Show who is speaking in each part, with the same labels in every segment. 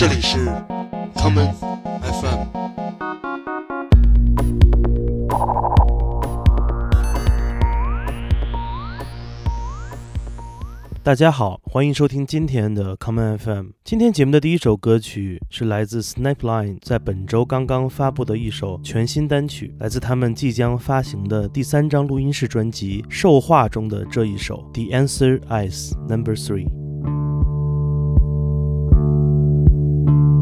Speaker 1: 这里是 common FM。
Speaker 2: 大家好，欢迎收听今天的 Common FM。今天节目的第一首歌曲是来自 Snapline 在本周刚刚发布的一首全新单曲，来自他们即将发行的第三张录音室专辑《兽化》中的这一首《The Answer Is Number Three》。
Speaker 3: Thank you.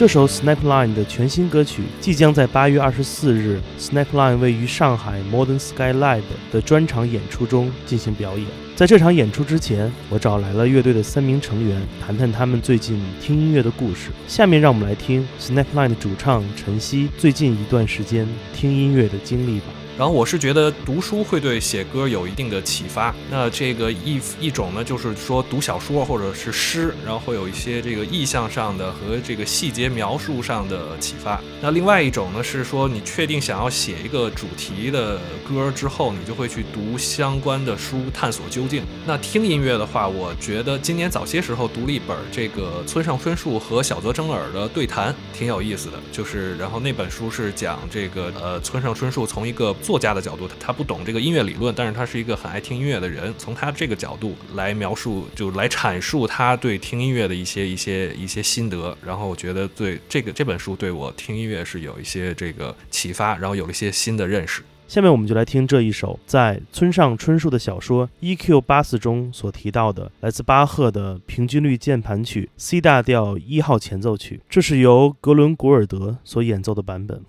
Speaker 2: 这首 Snapline 的全新歌曲即将在八月二十四日 Snapline 位于上海 Modern Sky Live 的专场演出中进行表演。在这场演出之前，我找来了乐队的三名成员，谈谈他们最近听音乐的故事。下面让我们来听 Snapline 的主唱陈曦最近一段时间听音乐的经历吧。
Speaker 4: 然后我是觉得读书会对写歌有一定的启发。那这个一一种呢，就是说读小说或者是诗，然后会有一些这个意象上的和这个细节描述上的启发。那另外一种呢，是说你确定想要写一个主题的歌之后，你就会去读相关的书，探索究竟。那听音乐的话，我觉得今年早些时候读了一本这个村上春树和小泽征尔的对谈，挺有意思的。就是然后那本书是讲这个呃村上春树从一个作家的角度，他他不懂这个音乐理论，但是他是一个很爱听音乐的人。从他这个角度来描述，就来阐述他对听音乐的一些一些一些心得。然后我觉得对这个这本书对我听音乐是有一些这个启发，然后有了一些新的认识。
Speaker 2: 下面我们就来听这一首在村上春树的小说《E.Q. 八四》中所提到的，来自巴赫的平均律键盘曲 C 大调一号前奏曲。这是由格伦古尔德所演奏的版本。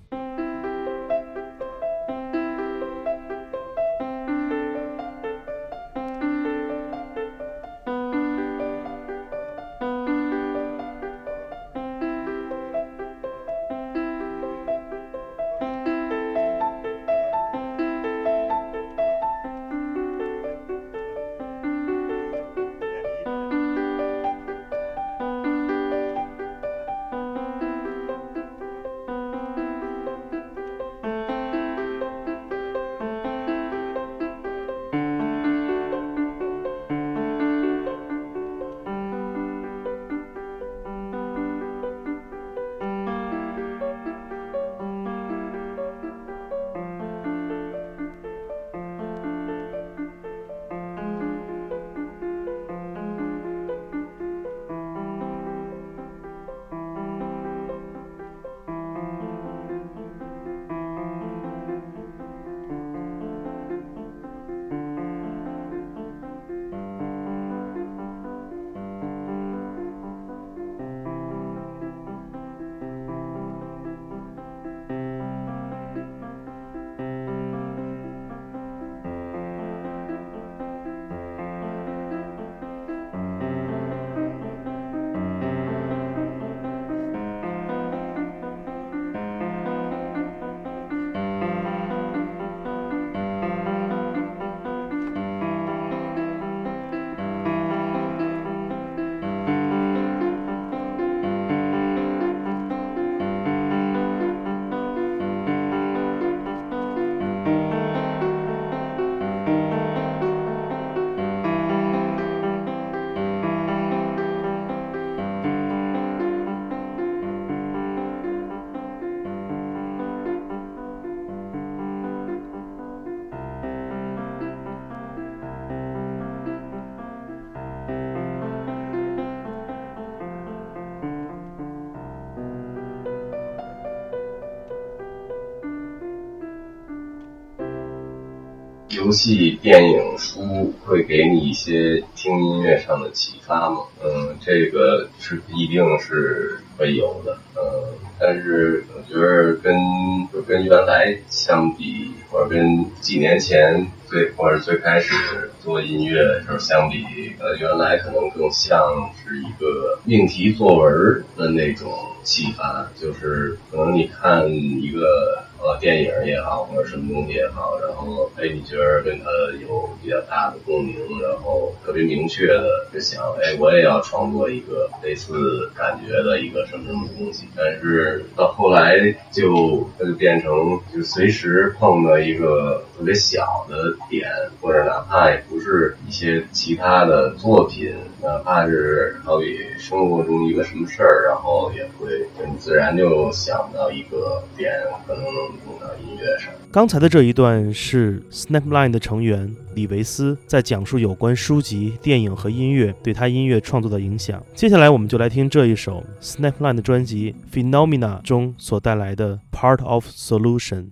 Speaker 5: 游戏、电影、书会给你一些听音乐上的启发吗？嗯，这个是一定是会有的。嗯，但是我觉得跟就跟原来相比，或者跟几年前最或者最开始做音乐的时候相比，呃，原来可能更像是一个命题作文的那种启发，就是可能你看一个。呃，电影也好，或者什么东西也好，然后哎，你觉得跟他有比较大的共鸣，然后特别明确的就想，哎，我也要创作一个类似感觉的一个什么什么东西。但是到后来就它就变成就随时碰到一个特别小的点，或者哪怕也不是一些其他的作品，哪怕是好比生活中一个什么事儿，然后也会很自然就想到一个点，可能。
Speaker 2: 刚才的这一段是 Snapline 的成员李维斯在讲述有关书籍、电影和音乐对他音乐创作的影响。接下来，我们就来听这一首 Snapline 的专辑《Phenomena》中所带来的《Part of Solution》。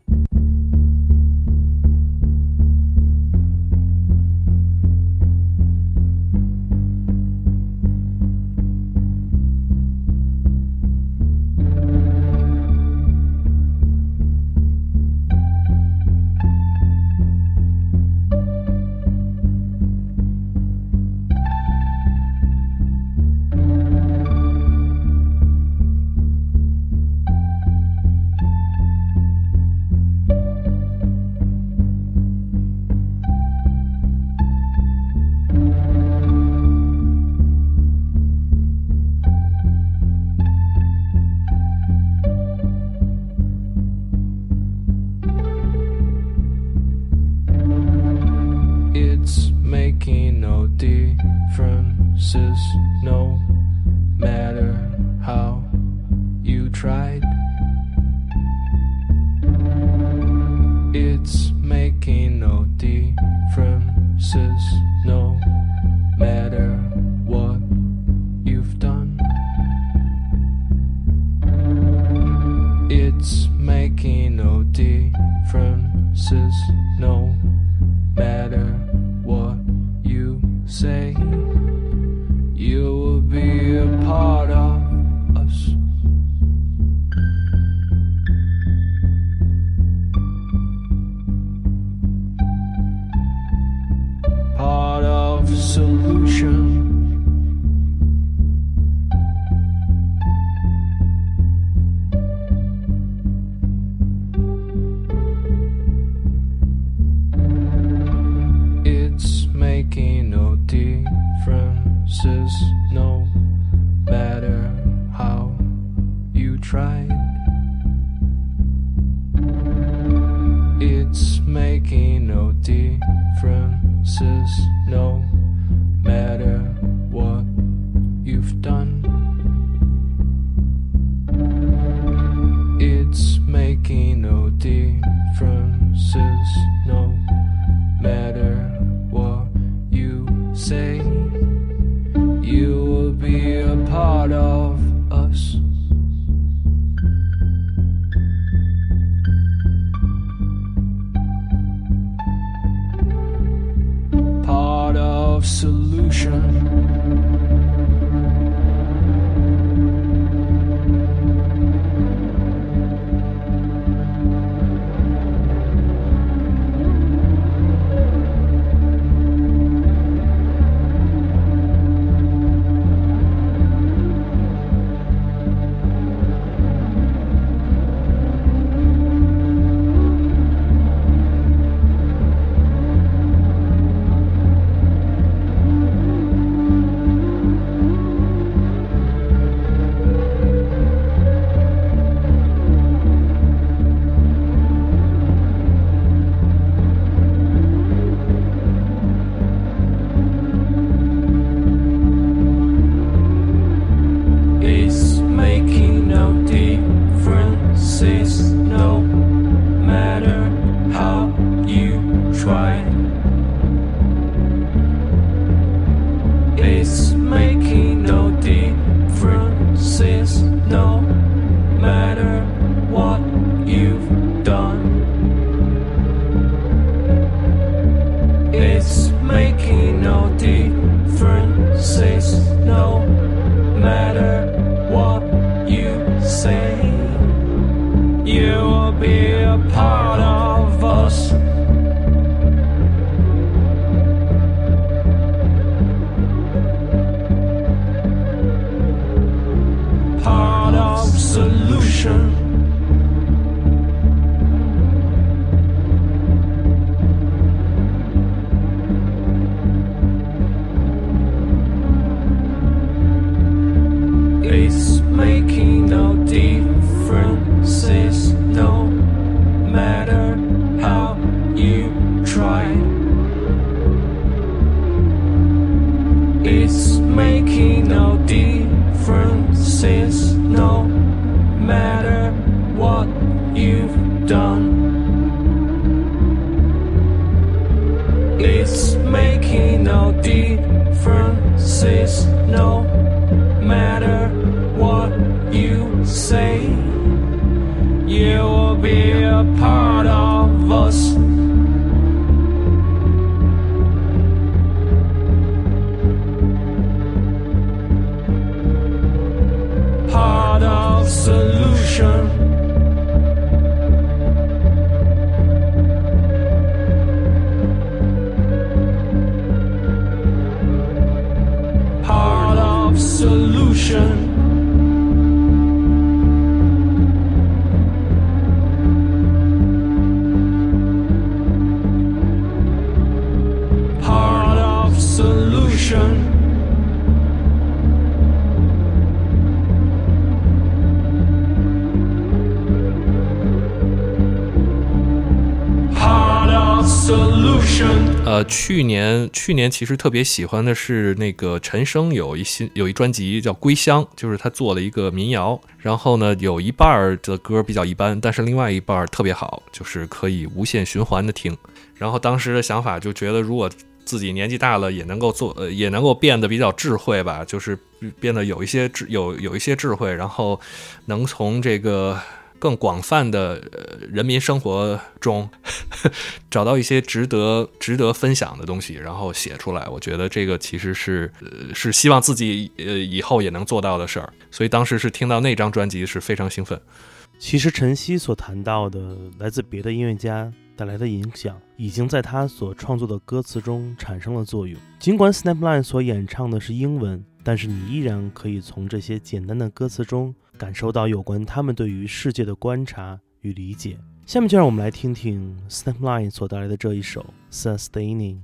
Speaker 6: Differences, no matter how you tried.
Speaker 4: 呃，去年去年其实特别喜欢的是那个陈升有一新有一专辑叫《归乡》，就是他做了一个民谣，然后呢有一半的歌比较一般，但是另外一半特别好，就是可以无限循环的听。然后当时的想法就觉得，如果自己年纪大了，也能够做，呃，也能够变得比较智慧吧，就是变得有一些智有有一些智慧，然后能从这个更广泛的呃人民生活中 找到一些值得值得分享的东西，然后写出来。我觉得这个其实是呃是希望自己呃以后也能做到的事儿，所以当时是听到那张专辑是非常兴奋。
Speaker 2: 其实陈曦所谈到的来自别的音乐家带来的影响，已经在他所创作的歌词中产生了作用。尽管 Snapline 所演唱的是英文，但是你依然可以从这些简单的歌词中感受到有关他们对于世界的观察与理解。下面就让我们来听听 Snapline 所带来的这一首《Sustaining》。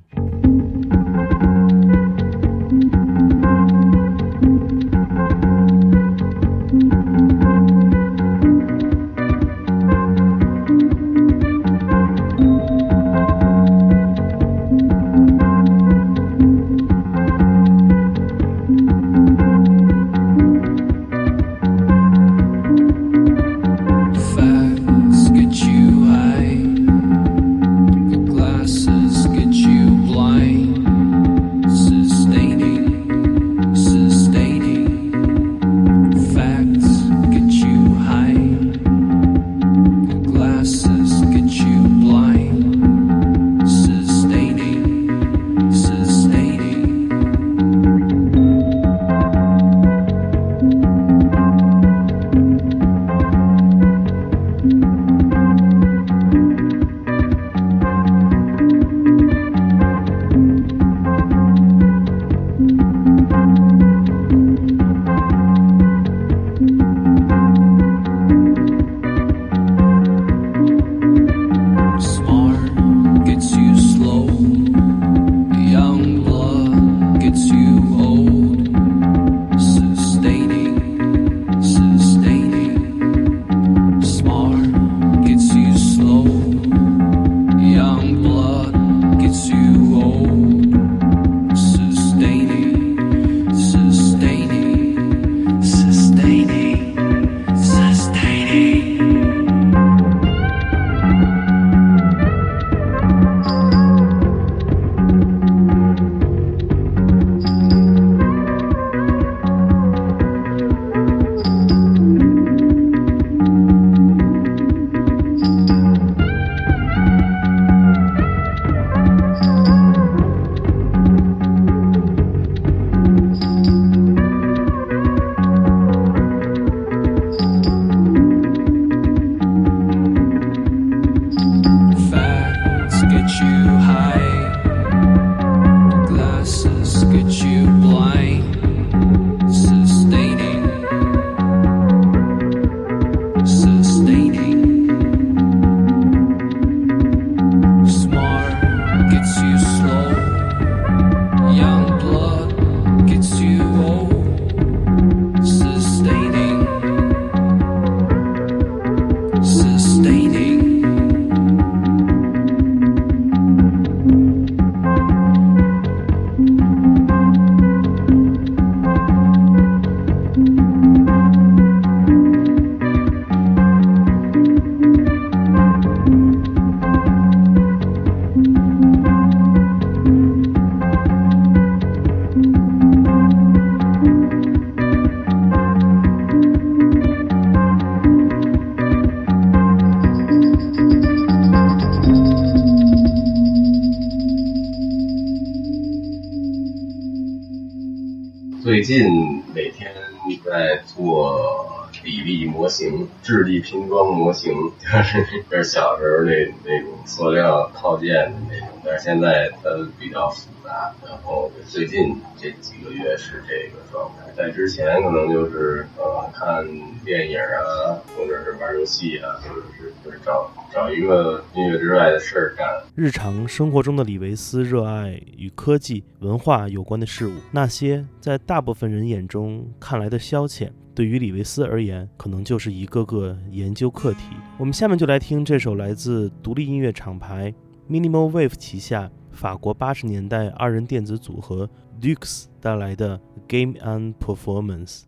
Speaker 5: 拼装模型，就 是就是小时候那那种塑料套件的那种，但是现在它比较复杂。然后最近这几个月是这个状态，在之前可能就是呃看电影啊，或者是玩游戏啊，或者是就是找找一个音乐之外的事儿干。
Speaker 2: 日常生活中的李维斯热爱与科技、文化有关的事物，那些在大部分人眼中看来的消遣，对于李维斯而言，可能就是一个个研究课题。我们下面就来听这首来自独立音乐厂牌 Minimal Wave 旗下法国八十年代二人电子组合 Dukes 带来的 Game and Performance。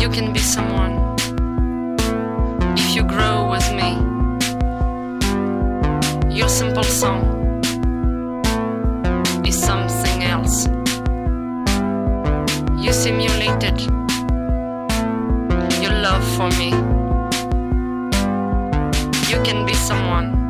Speaker 7: You can be someone if you grow with me. Your simple song for me. You can be someone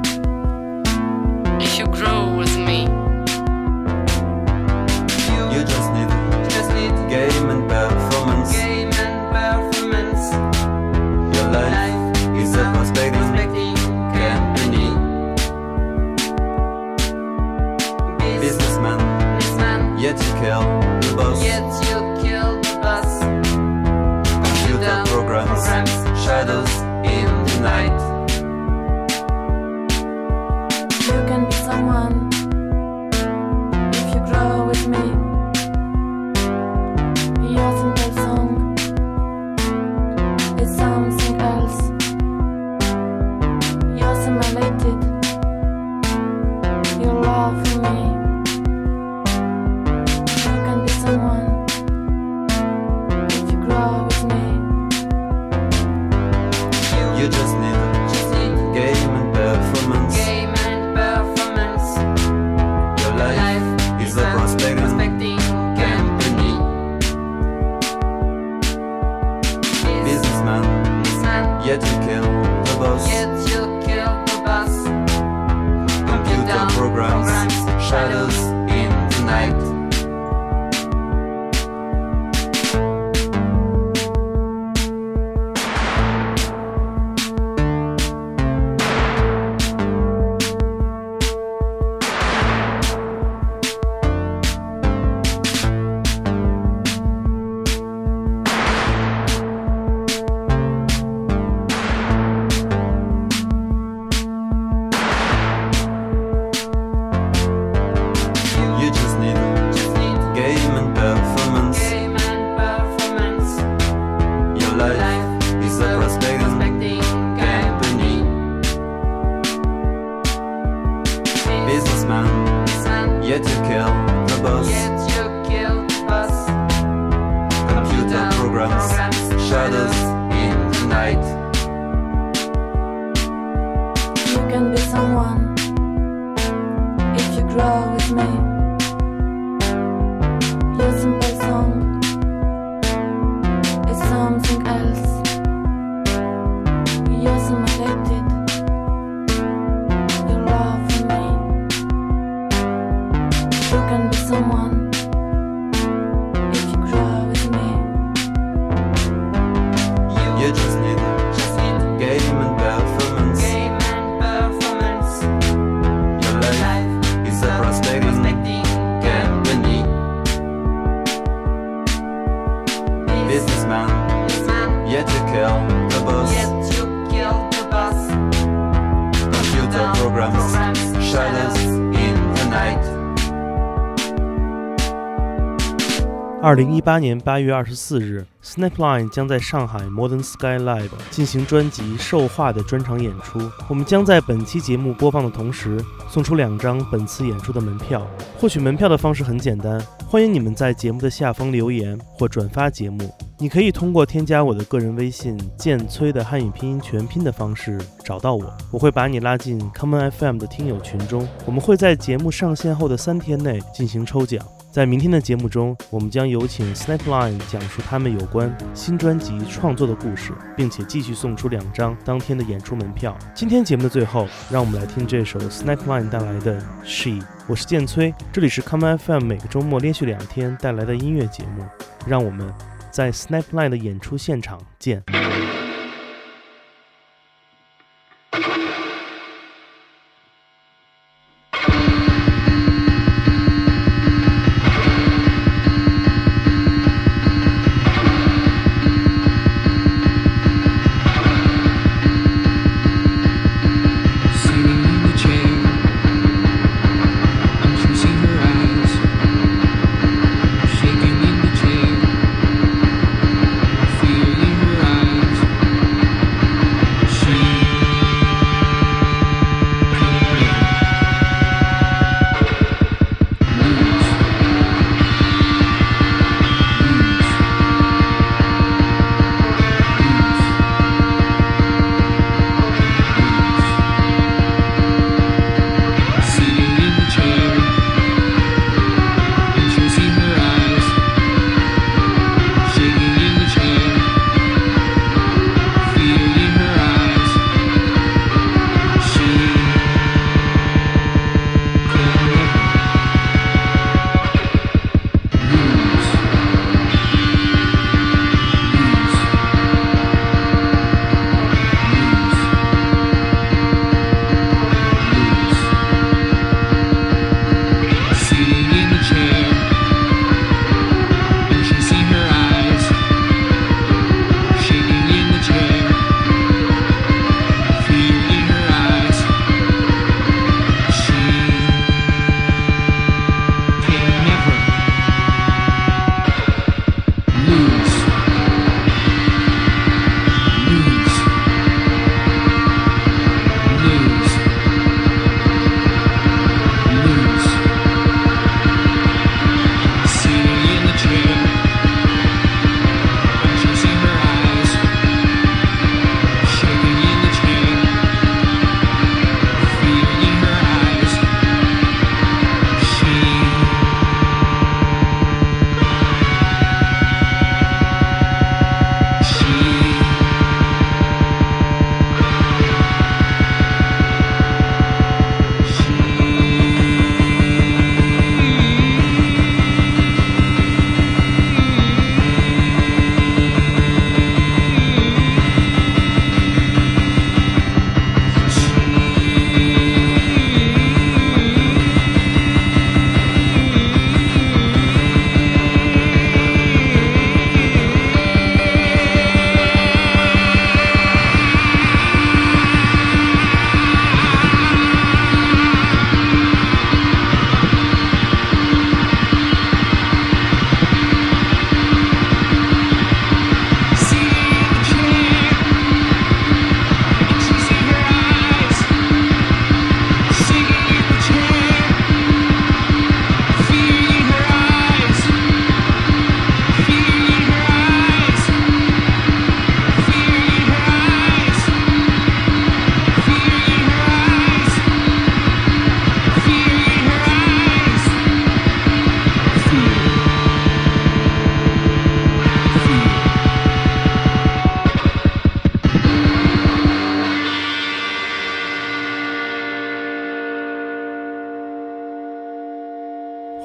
Speaker 8: yet you kill the boss.
Speaker 9: Yet you kill the boss.
Speaker 8: Computer programs, shadows programs, shadows in the night. You
Speaker 10: can be someone if you grow with me.
Speaker 2: 零一八年八月二十四日，Snapline 将在上海 Modern Sky Live 进行专辑《兽化》的专场演出。我们将在本期节目播放的同时，送出两张本次演出的门票。获取门票的方式很简单，欢迎你们在节目的下方留言或转发节目。你可以通过添加我的个人微信“剑崔”的汉语拼音全拼的方式找到我，我会把你拉进 Common FM 的听友群中。我们会在节目上线后的三天内进行抽奖。在明天的节目中，我们将有请 Snapline 讲述他们有关新专辑创作的故事，并且继续送出两张当天的演出门票。今天节目的最后，让我们来听这首 Snapline 带来的《She》。我是剑崔，这里是 Come FM 每个周末连续两天带来的音乐节目。让我们在 Snapline 的演出现场见。